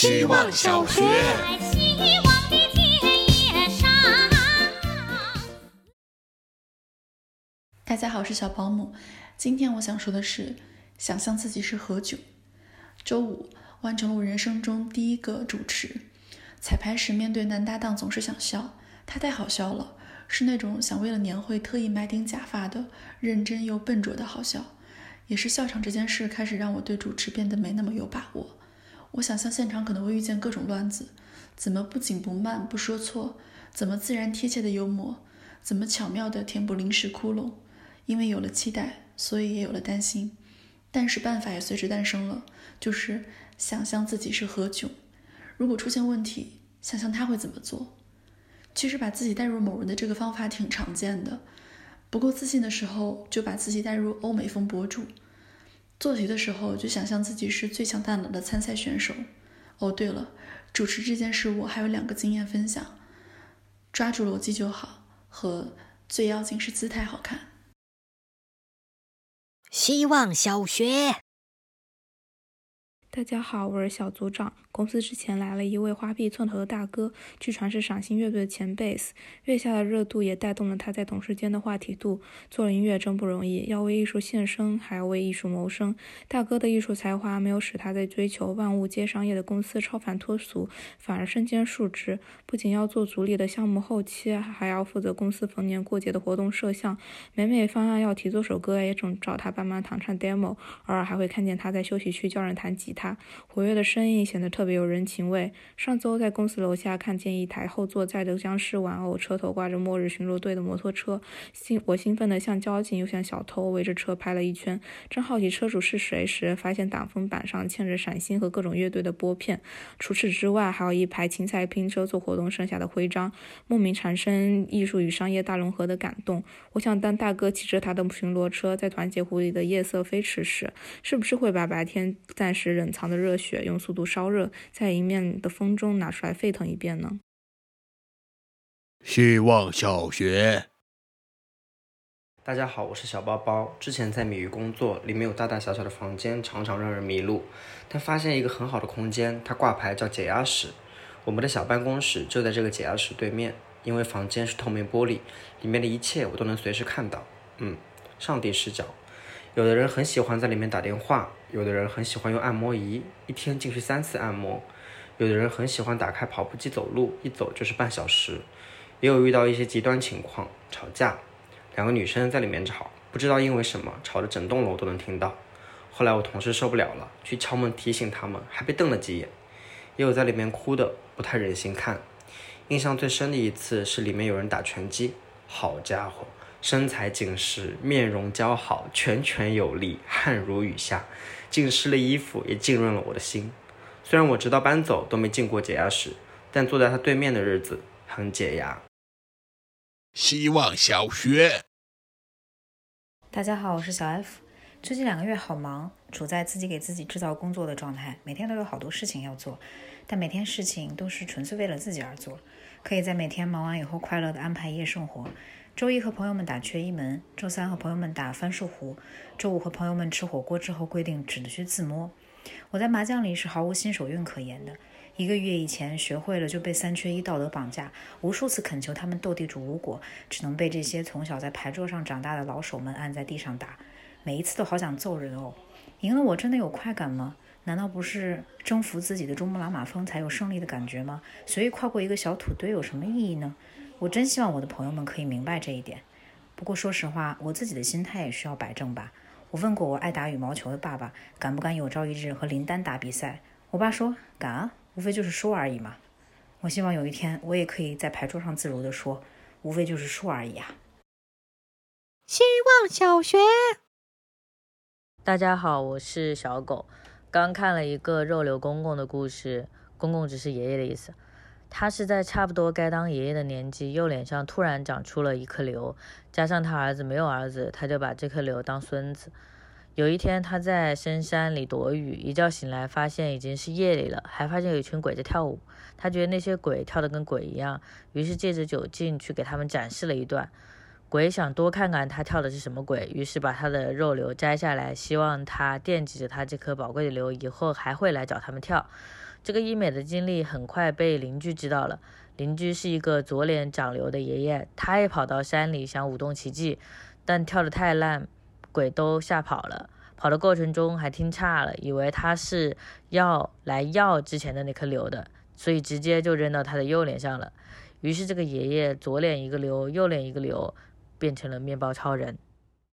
希望小学。大家好，我是小保姆。今天我想说的是，想象自己是何炅。周五完成了我人生中第一个主持。彩排时面对男搭档总是想笑，他太好笑了，是那种想为了年会特意买顶假发的认真又笨拙的好笑。也是笑场这件事开始让我对主持变得没那么有把握。我想象现场可能会遇见各种乱子，怎么不紧不慢不说错，怎么自然贴切的幽默，怎么巧妙地填补临时窟窿。因为有了期待，所以也有了担心，但是办法也随之诞生了，就是想象自己是何炅，如果出现问题，想象他会怎么做。其实把自己带入某人的这个方法挺常见的，不够自信的时候就把自己带入欧美风博主，做题的时候就想象自己是最强大脑的参赛选手。哦，对了，主持这件事我还有两个经验分享：抓住逻辑就好和最要紧是姿态好看。希望小学。大家好，我是小组长。公司之前来了一位花臂寸头的大哥，据传是赏心乐队的前贝斯。月下的热度也带动了他在同事间的话题度。做音乐真不容易，要为艺术献身，还要为艺术谋生。大哥的艺术才华没有使他在追求万物皆商业的公司超凡脱俗，反而身兼数职，不仅要做组里的项目后期，还要负责公司逢年过节的活动摄像。每每方案要提做首歌，也总找他帮忙弹唱 demo。偶尔还会看见他在休息区教人弹吉他。他活跃的身影显得特别有人情味。上周在公司楼下看见一台后座载着僵尸玩偶、车头挂着末日巡逻队的摩托车，兴我兴奋的像交警又像小偷，围着车拍了一圈。正好奇车主是谁时，发现挡风板上嵌着闪星和各种乐队的拨片。除此之外，还有一排青菜拼车做活动剩下的徽章，莫名产生艺术与商业大融合的感动。我想，当大哥骑着他的巡逻车在团结湖里的夜色飞驰时，是不是会把白天暂时忍藏的热血用速度烧热，在迎面的风中拿出来沸腾一遍呢？希望小学。大家好，我是小包包。之前在米鱼工作，里面有大大小小的房间，常常让人迷路。但发现一个很好的空间，它挂牌叫解压室。我们的小办公室就在这个解压室对面，因为房间是透明玻璃，里面的一切我都能随时看到。嗯，上帝视角。有的人很喜欢在里面打电话，有的人很喜欢用按摩仪，一天进去三次按摩。有的人很喜欢打开跑步机走路，一走就是半小时。也有遇到一些极端情况，吵架，两个女生在里面吵，不知道因为什么，吵得整栋楼都能听到。后来我同事受不了了，去敲门提醒他们，还被瞪了几眼。也有在里面哭的，不太忍心看。印象最深的一次是里面有人打拳击，好家伙，身材紧实，面容姣好，拳拳有力，汗如雨下，浸湿了衣服，也浸润了我的心。虽然我直到搬走都没进过解压室，但坐在他对面的日子很解压。希望小学。大家好，我是小 F。最近两个月好忙，处在自己给自己制造工作的状态，每天都有好多事情要做，但每天事情都是纯粹为了自己而做，可以在每天忙完以后快乐的安排夜生活。周一和朋友们打缺一门，周三和朋友们打翻数胡，周五和朋友们吃火锅之后规定只能去自摸。我在麻将里是毫无新手运可言的。一个月以前学会了，就被三缺一道德绑架，无数次恳求他们斗地主无果，只能被这些从小在牌桌上长大的老手们按在地上打。每一次都好想揍人哦！赢了我真的有快感吗？难道不是征服自己的珠穆朗玛峰才有胜利的感觉吗？所以跨过一个小土堆有什么意义呢？我真希望我的朋友们可以明白这一点。不过说实话，我自己的心态也需要摆正吧。我问过我爱打羽毛球的爸爸，敢不敢有朝一日和林丹打比赛？我爸说敢啊，无非就是输而已嘛。我希望有一天我也可以在牌桌上自如地说，无非就是输而已啊。希望小学。大家好，我是小狗。刚看了一个肉瘤公公的故事，公公只是爷爷的意思。他是在差不多该当爷爷的年纪，右脸上突然长出了一颗瘤，加上他儿子没有儿子，他就把这颗瘤当孙子。有一天，他在深山里躲雨，一觉醒来发现已经是夜里了，还发现有一群鬼在跳舞。他觉得那些鬼跳得跟鬼一样，于是借着酒劲去给他们展示了一段。鬼想多看看他跳的是什么鬼，于是把他的肉瘤摘下来，希望他惦记着他这颗宝贵的瘤，以后还会来找他们跳。这个医美的经历很快被邻居知道了。邻居是一个左脸长瘤的爷爷，他也跑到山里想舞动奇迹，但跳得太烂，鬼都吓跑了。跑的过程中还听岔了，以为他是要来要之前的那颗瘤的，所以直接就扔到他的右脸上了。于是这个爷爷左脸一个瘤，右脸一个瘤，变成了面包超人。